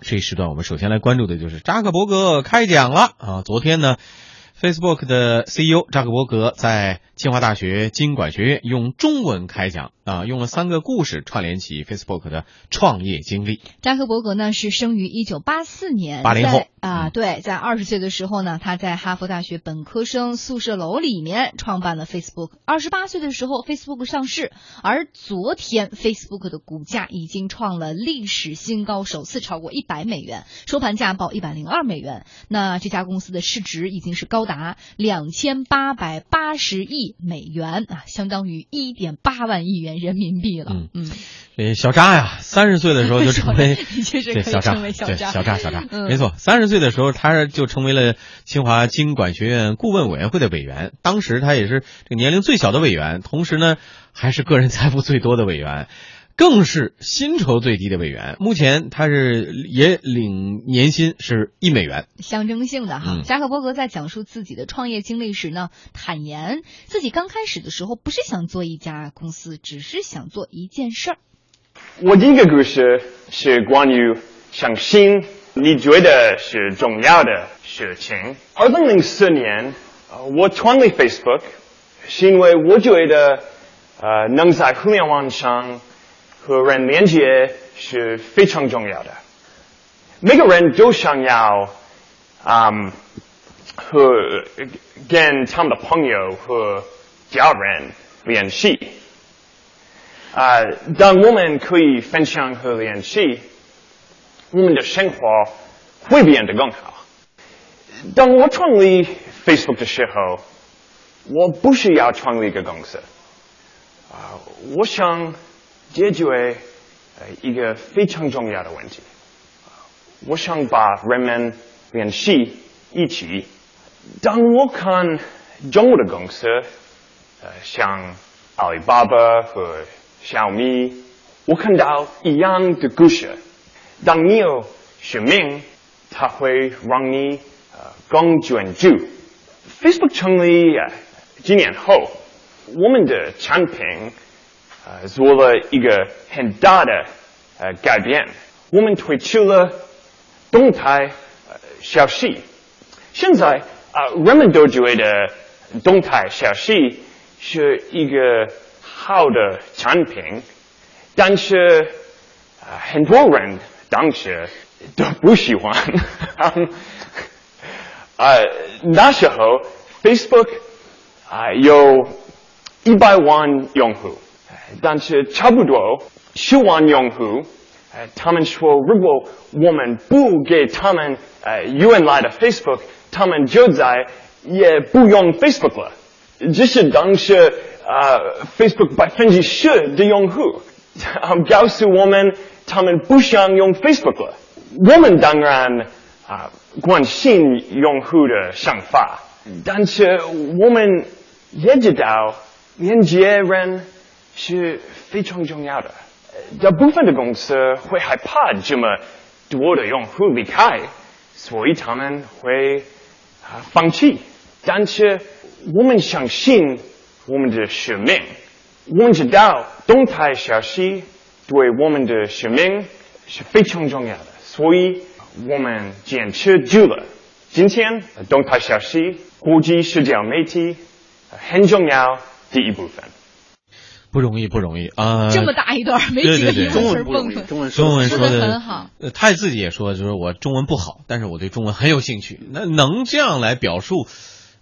这一时段我们首先来关注的就是扎克伯格开讲了啊！昨天呢，Facebook 的 CEO 扎克伯格在清华大学经管学院用中文开讲啊，用了三个故事串联起 Facebook 的创业经历。扎克伯格呢是生于一九八四年，八零后啊，对，在二十岁的时候呢，他在哈佛大学本科生宿舍楼里面创办了 Facebook。二十八岁的时候，Facebook 上市，而昨天 Facebook 的股价已经创了历史新高，首次超过一百美元，收盘价报一百零二美元。那这家公司的市值已经是高达两千八百八十亿美元啊，相当于一点八万亿元人民币了。嗯嗯，这小扎呀，三十岁的时候就 成为对小扎，对小扎小扎，嗯没错，三十岁的时候他就成为了清华经管学院顾问委员会的委员，当时他也是这个年龄最小的委员，同时呢还是个人财富最多的委员。更是薪酬最低的委员，目前他是也领年薪是一美元。象征性的哈。嗯扎克伯格在讲述自己的创业经历时呢，坦言自己刚开始的时候不是想做一家公司，只是想做一件事儿。我第一个故事是关于相信你觉得是重要的事情。二零零四年，呃我创立 Facebook，是因为我觉得，呃，能在互联网上和人连接是非常重要的。每个人都想要，嗯，和跟他们的朋友和家人联系。啊、当我们可以分享和联系，我们的生活会变得更好。当我创立 Facebook 的时候，我不是要创立一个公司，啊、我想解决呃一个非常重要的问题。我想把人们联系一起。当我看中国的公司，呃，像阿里巴巴和小米，我看到一样的故事。当你有使命，它会让你呃更专注。Facebook 成立呃几年后，我们的产品呃做了一个很大的呃改变。我们推出了动态呃消息。现在啊、呃人们都觉得动态消息是一个好的产品，但是、很多人当时都不喜欢。啊、那时候 Facebook 啊、有一百万用户，但是差不多十万用户。呃，他们说，如果我们不给他们呃原来的 Facebook，他们就再也不用 Facebook 了。这是当时呃 Facebook 百分之十的用户，他们告诉我们他们不想用 Facebook 了。我们当然啊、关心用户的想法，但是我们也知道连接人是非常重要的。大部分的公司会害怕这么多的用户离开，所以他们会放弃。但是我们相信我们的使命，我们知道动态消息对我们的使命是非常重要的，所以我们坚持住了。今天动态消息、国际社交媒体很重要第一部分。不容易，不容易啊！这么大一段，没对对对几个英中文蹦出来。文不容易，中文中文说的很好，呃，他自己也说，就是我中文不好，但是我对中文很有兴趣。那能这样来表述，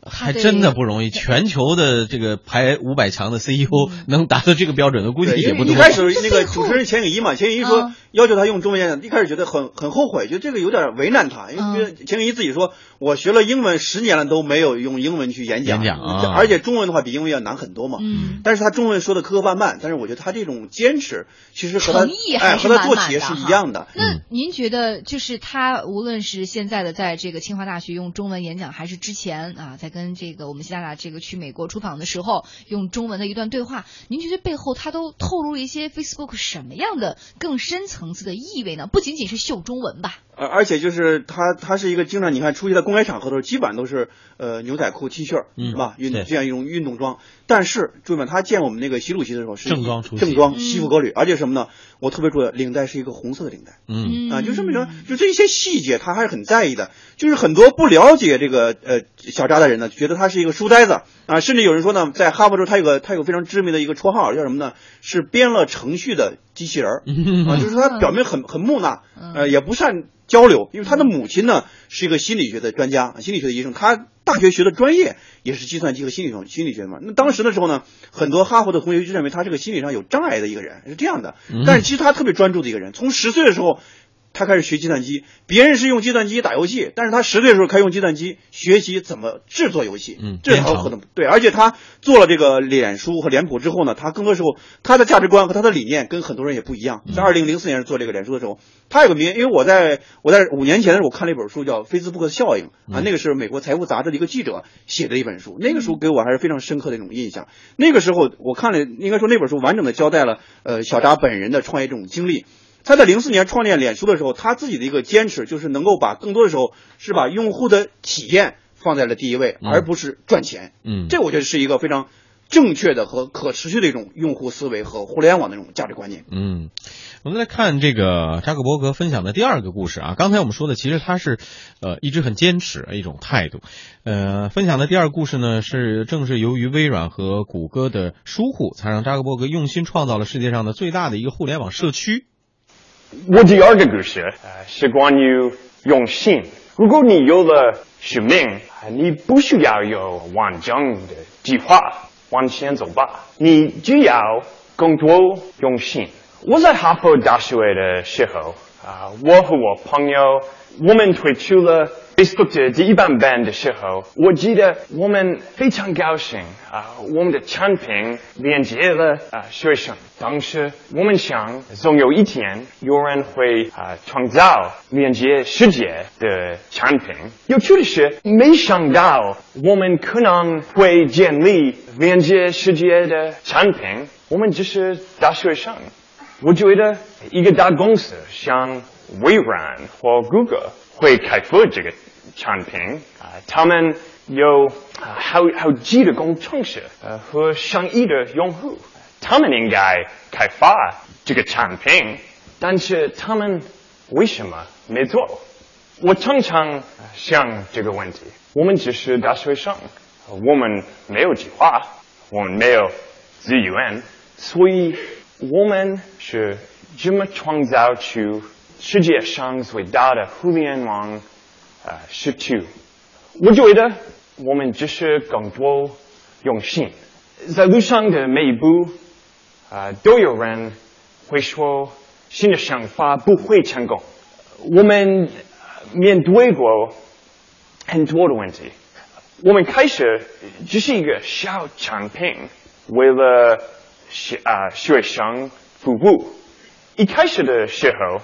还真的不容易。全球的这个排五百强的 CEO 能达到这个标准的，估计，也不一。开始那个主持人钱雨一嘛，钱雨一说啊要求他用中文演讲，一开始觉得很很后悔，觉得这个有点为难他，因嗯。为觉得钱给一自己说，我学了英文十年了都没有用英文去演讲，演讲啊。而且中文的话比英文要难很多嘛。嗯，但是他中文说的磕磕绊绊，但是我觉得他这种坚持，其实和他哎和他做企业是一样的。那嗯。您觉得，就是他无论是现在的在这个清华大学用中文演讲，还是之前啊在跟这个我们习大大这个去美国出访的时候用中文的一段对话，您觉得背后他都透露了一些 Facebook 什么样的更深层次的意味呢？不仅仅是秀中文吧？而而且就是他他是一个经常你看出席在公开场合的时候，基本上都是呃牛仔裤、T 恤，嗯是吧？运对这样一种运动装。但是注意嘛，他见我们那个习主席的时候是正装出席正装嗯西服革履，而且什么呢？我特别注意，领带是一个红色的领带。嗯啊，就这么着，就这一些细节，他还是很在意的。就是很多不了解这个呃小扎的人呢，觉得他是一个书呆子啊，甚至有人说呢，在哈佛州他有个他有个非常知名的一个绰号，叫什么呢？是编了程序的机器人儿 啊，就是他表面很很木讷，呃，也不善交流，因为他的母亲呢是一个心理学的专家，心理学的医生，他大学学的专业也是计算机和心理学心理学嘛。那当时的时候呢，很多哈佛的同学就认为他是个心理上有障碍的一个人，是这样的。但是其实他特别专注的一个人，从十岁的时候。他开始学计算机，别人是用计算机打游戏，但是他十岁的时候开始用计算机学习怎么制作游戏，嗯这是他可能对，而且他做了这个脸书和脸谱之后呢，他更多时候他的价值观和他的理念跟很多人也不一样。在二零零四年做这个脸书的时候，他有个名，因为我在我在五年前的时候我看了一本书叫《Facebook 效应》啊，那个是美国财富杂志的一个记者写的一本书，那个书给我还是非常深刻的一种印象。那个时候我看了，应该说那本书完整的交代了呃小扎本人的创业这种经历。他在零四年创建脸书的时候，他自己的一个坚持就是能够把更多的时候是把用户的体验放在了第一位，嗯而不是赚钱。嗯，这我觉得是一个非常正确的和可持续的一种用户思维和互联网的这种价值观念。嗯，我们来看这个扎克伯格分享的第二个故事啊。刚才我们说的，其实他是，呃，一直很坚持一种态度。呃，分享的第二个故事呢，是正是由于微软和谷歌的疏忽，才让扎克伯格用心创造了世界上的最大的一个互联网社区。我第二个故事呃是关于用心。如果你有了使命，呃你不需要有完整的计划，往前走吧。你只要更多用心。我在哈佛大学的时候，啊、我和我朋友，我们推出了 Facebook 的第一版本的时候，我记得我们非常高兴啊、我们的产品连接了啊、学生。当时我们想，总有一天有人会啊、创造连接世界的产品。有趣的是，没想到我们可能会建立连接世界的产品。我们只是大学生。我觉得一个大公司像微软或谷歌会开发这个产品啊、他们有啊好好几的工程师呃和上亿的用户，他们应该开发这个产品，但是他们为什么没做？我常常呃想这个问题。我们只是大学生，呃我们没有计划，我们没有资源，所以我们是怎么创造出世界上最大的互联网呃社区？我觉得我们只是更多用心，在路上的每一步，啊、都有人会说新的想法不会成功。我们面对过很多的问题，我们开始只是一个小产品，为了学啊、学生服务。一开始的时候，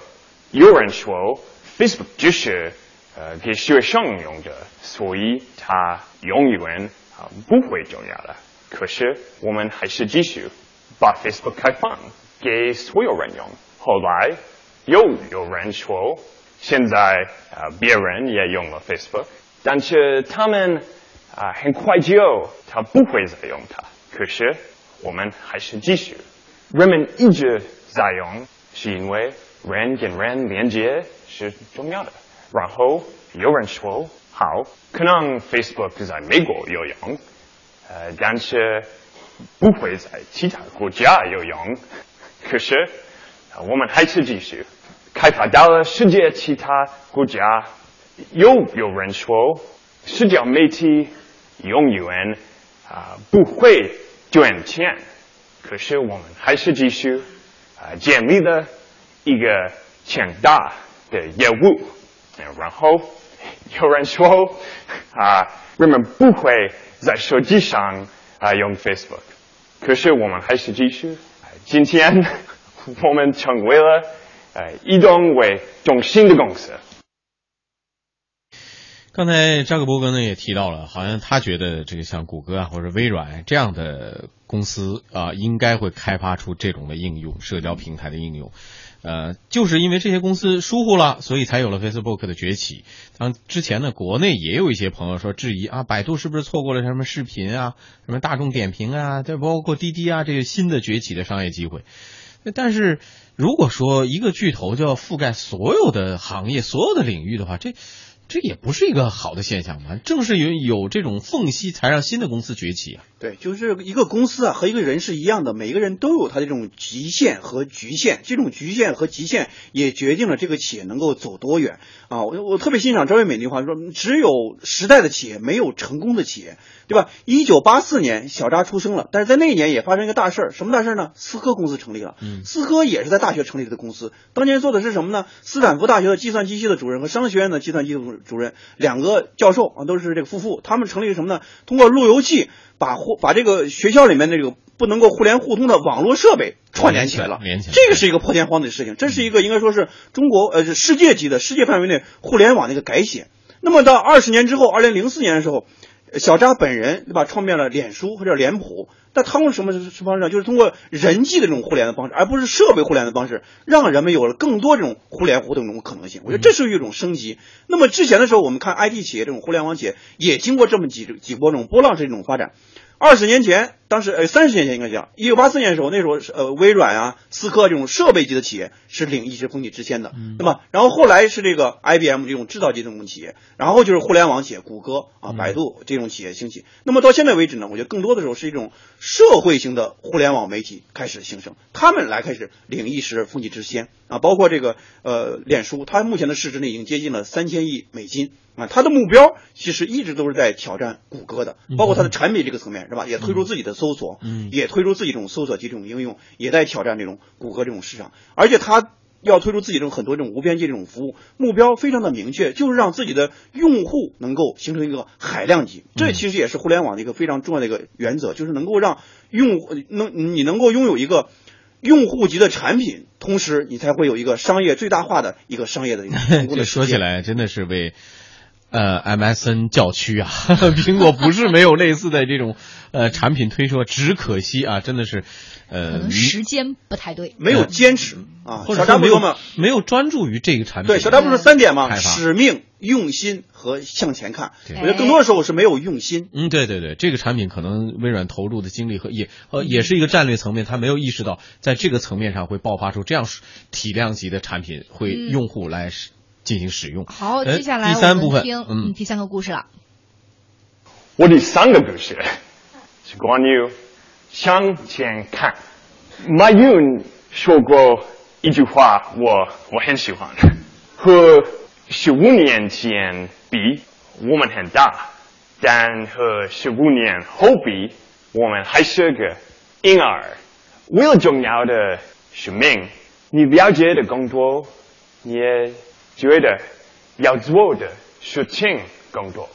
有人说 Facebook 只是呃给学生用的，所以它永远啊、不会重要了。可是我们还是继续把 Facebook 开放给所有人用。后来又有人说，现在啊、别人也用了 Facebook，但是他们啊、很快就他不会再用它。可是我们还是继续，人们一直在用，是因为人跟人连接是重要的。然后有人说，好，可能 Facebook 在美国有用，呃，但是不会在其他国家有用。可是，我们还是继续开发到了世界其他国家。又有人说，社交媒体永远啊、不会赚钱，可是我们还是继续啊、建立了一个强大的业务。然后有人说啊、人们不会在手机上啊、用 Facebook，可是我们还是继续。今天 我们成为了呃移动为中心的公司。刚才扎克伯格呢也提到了，好像他觉得这个像谷歌啊或者微软这样的公司啊、应该会开发出这种的应用，社交平台的应用。呃，就是因为这些公司疏忽了，所以才有了 Facebook 的崛起。当之前呢，国内也有一些朋友说质疑啊，百度是不是错过了什么视频啊、什么大众点评啊，再包括滴滴啊这些新的崛起的商业机会。但是如果说一个巨头就要覆盖所有的行业、所有的领域的话，这。这也不是一个好的现象嘛，正是有有这种缝隙，才让新的公司崛起啊。对，就是一个公司啊，和一个人是一样的，每个人都有他的这种极限和局限，这种局限和极限也决定了这个企业能够走多远啊。我我特别欣赏张瑞美那句话，说只有时代的企业，没有成功的企业，对吧？一九八四年，小扎出生了，但是在那一年也发生一个大事儿，什么大事儿呢？思科公司成立了。嗯，思科也是在大学成立的公司，当年做的是什么呢？斯坦福大学的计算机系的主任和商学院的计算机主任两个教授啊，都是这个夫妇，他们成立什么呢？通过路由器把互把这个学校里面的这个不能够互联互通的网络设备串联起来了。来，这个是一个破天荒的事情，这是一个应该说是中国呃世界级的世界范围内互联网的一个改写。那么到二十年之后，二零零四年的时候。小扎本人对吧，创办了脸书或者脸谱，那他用什么什么方式呢？就是通过人际的这种互联的方式，而不是设备互联的方式，让人们有了更多这种互联互动这种可能性。我觉得这是一种升级。那么之前的时候，我们看 IT 企业这种互联网企业也经过这么几几波这种波浪式这种发展。二十年前，当时呃三十年前应该讲，一九八四年的时候，那时候是呃微软啊、思科这种设备级的企业是领一时风气之先的，那么？然后后来是这个 IBM 这种制造级这种企业，然后就是互联网企业，谷歌啊、百度这种企业兴起。那么到现在为止呢，我觉得更多的时候是一种社会型的互联网媒体开始兴盛，他们来开始领一时风气之先啊，包括这个呃脸书，它目前的市值呢已经接近了三千亿美金。啊，它的目标其实一直都是在挑战谷歌的，包括它的产品这个层面是吧？也推出自己的搜索，嗯，也推出自己这种搜索及这种应用，也在挑战这种谷歌这种市场。而且它要推出自己这种很多这种无边界这种服务，目标非常的明确，就是让自己的用户能够形成一个海量级。这其实也是互联网的一个非常重要的一个原则，就是能够让用户能你能够拥有一个用户级的产品，同时你才会有一个商业最大化的一个商业的一个成功的。说起来真的是为。呃，MSN 教区啊，苹果不是没有类似的这种呃产品推出，只可惜啊，真的是，呃，可能时间不太对，没有坚持啊，或者说没有没有专注于这个产品。对，小张不是三点吗？使命、用心和向前看。我觉得更多的时候是没有用心。嗯，对对对，这个产品可能微软投入的精力和也呃也是一个战略层面，他没有意识到在这个层面上会爆发出这样体量级的产品，会用户来。进行使用。好，接下来第三部分，嗯，第三个故事了。我第三个故事是关于向前看。马云说过一句话，我我很喜欢。和十五年前比，我们很大；但和十五年后比，我们还是个婴儿。为了重要的使命，你了解的更多，也。觉得要做的事情更多。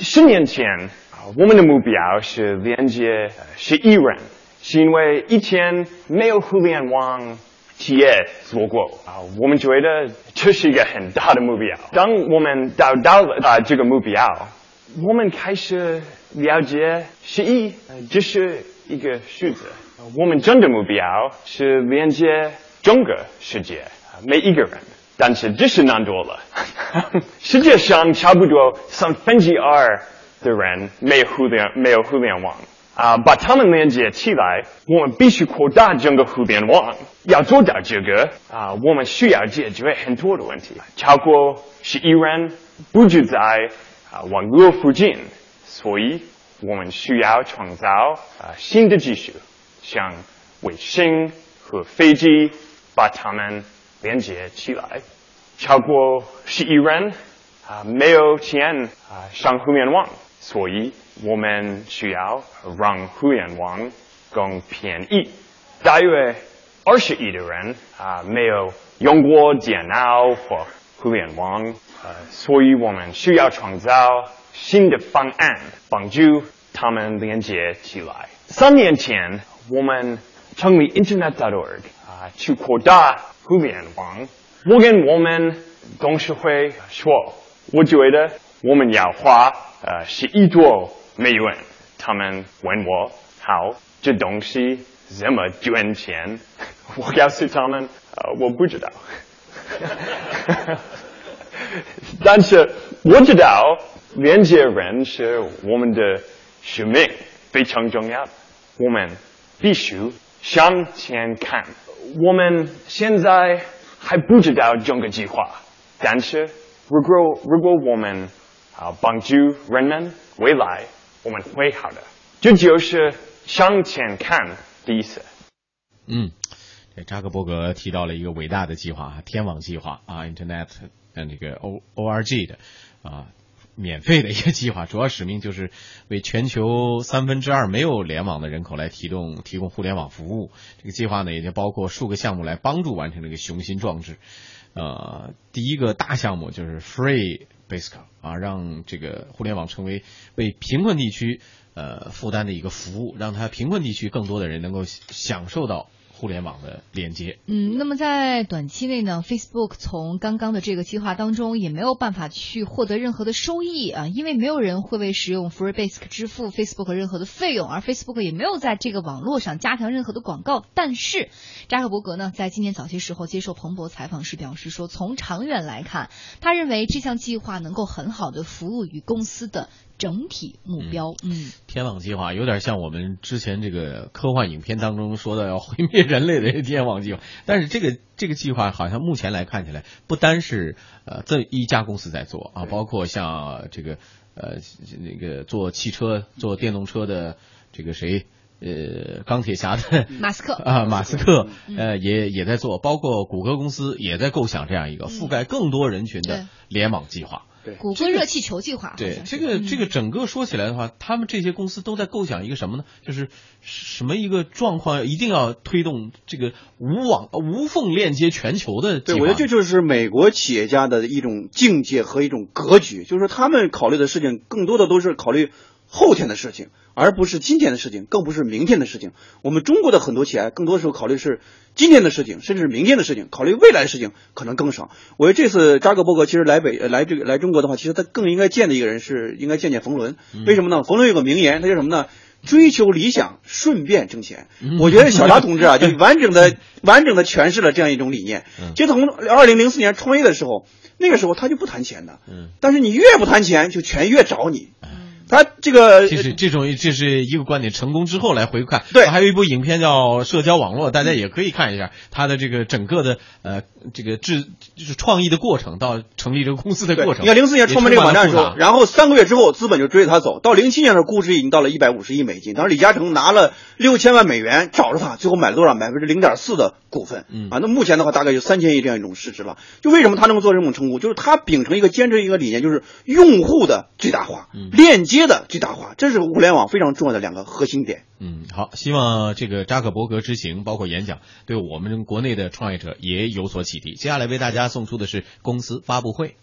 十年前，我们的目标是连接十亿人，是因为以前没有互联网企业做过啊。我们觉得这是一个很大的目标。当我们达到了啊这个目标，我们开始了解十亿这是一个数字。我们真的目标是连接整个世界每一个人。但是这是难多了。世界上差不多三分之二的人没有互联没有互联网啊，把他们连接起来，我们必须扩大整个互联网。要做到这个啊，我们需要解决很多的问题。超过十亿人不住在啊网络附近，所以我们需要创造啊新的技术，像卫星和飞机，把他们。连接起来，超过十亿人啊没有钱啊上互联网，所以我们需要让互联网更便宜。大约二十亿的人啊没有用过电脑或互联网，呃，所以我们需要创造新的方案，帮助他们连接起来。三年前，我们成立 Internet.org 啊，去扩大。互联网，我跟我们董事会说，我觉得我们要花呃十亿多美元。他们问我，好，这东西怎么赚钱？我告诉他们，呃，我不知道。但是我知道连接人是我们的使命，非常重要。我们必须向前看。我们现在还不知道整个计划，但是如果如果我们啊帮助人们，未来我们会好的。这就是向前看的意思。嗯，这扎克伯格提到了一个伟大的计划——天网计划啊，Internet 嗯这个 O O R G 的啊免费的一个计划，主要使命就是为全球三分之二没有联网的人口来提供提供互联网服务。这个计划呢，也就包括数个项目来帮助完成这个雄心壮志。呃，第一个大项目就是 Free Basic 啊，让这个互联网成为为贫困地区呃负担的一个服务，让它贫困地区更多的人能够享受到。互联网的连接，嗯，那么在短期内呢，Facebook 从刚刚的这个计划当中也没有办法去获得任何的收益啊，因为没有人会为使用 FreeBasic 支付 Facebook 任何的费用，而 Facebook 也没有在这个网络上加强任何的广告。但是扎克伯格呢，在今年早些时候接受彭博采访时表示说，从长远来看，他认为这项计划能够很好的服务于公司的。整体目标，嗯，天网计划有点像我们之前这个科幻影片当中说的要毁灭人类的天网计划，但是这个这个计划好像目前来看起来，不单是呃这一家公司在做啊，包括像这个呃那个做汽车、做电动车的这个谁呃钢铁侠的 马斯克。啊，马斯克呃也也在做，包括谷歌公司也在构想这样一个覆盖更多人群的联网计划。对，谷歌热气球计划。对，这个这个整个说起来的话，他们这些公司都在构想一个什么呢？就是什么一个状况，一定要推动这个无网无缝链接全球的。对，我觉得这就是美国企业家的一种境界和一种格局，就是说他们考虑的事情更多的都是考虑后天的事情。而不是今天的事情，更不是明天的事情。我们中国的很多企业，更多时候考虑是今天的事情，甚至是明天的事情，考虑未来的事情可能更少。我觉得这次扎克伯格其实来北来这个来中国的话，其实他更应该见的一个人是应该见见冯仑。为什么呢？冯仑有个名言，他叫什么呢？追求理想，顺便挣钱。我觉得小扎同志啊，就完整的完整的诠释了这样一种理念。就从二零零四年创业的时候，那个时候他就不谈钱的，但是你越不谈钱，就钱越找你。他这个这是这种这是一个观点，成功之后来回看。对，还有一部影片叫《社交网络》，大家也可以看一下他的这个整个的呃这个制就是创意的过程到成立这个公司的过程。你看零四年创办这个网站的时候，然后三个月之后资本就追着他走，到零七年的时候估值已经到了一百五十亿美金。当时李嘉诚拿了六千万美元找着他，最后买了多少？百分之零点四的股份。嗯啊，那目前的话大概就三千亿这样一种市值了。就为什么他能够做这种成功？就是他秉承一个坚持一个理念，就是用户的最大化，链接的最大化。这是互联网非常重要的两个核心点。嗯，好，希望这个扎克伯格之行，包括演讲，对我们国内的创业者也有所启迪。接下来为大家送出的是公司发布会。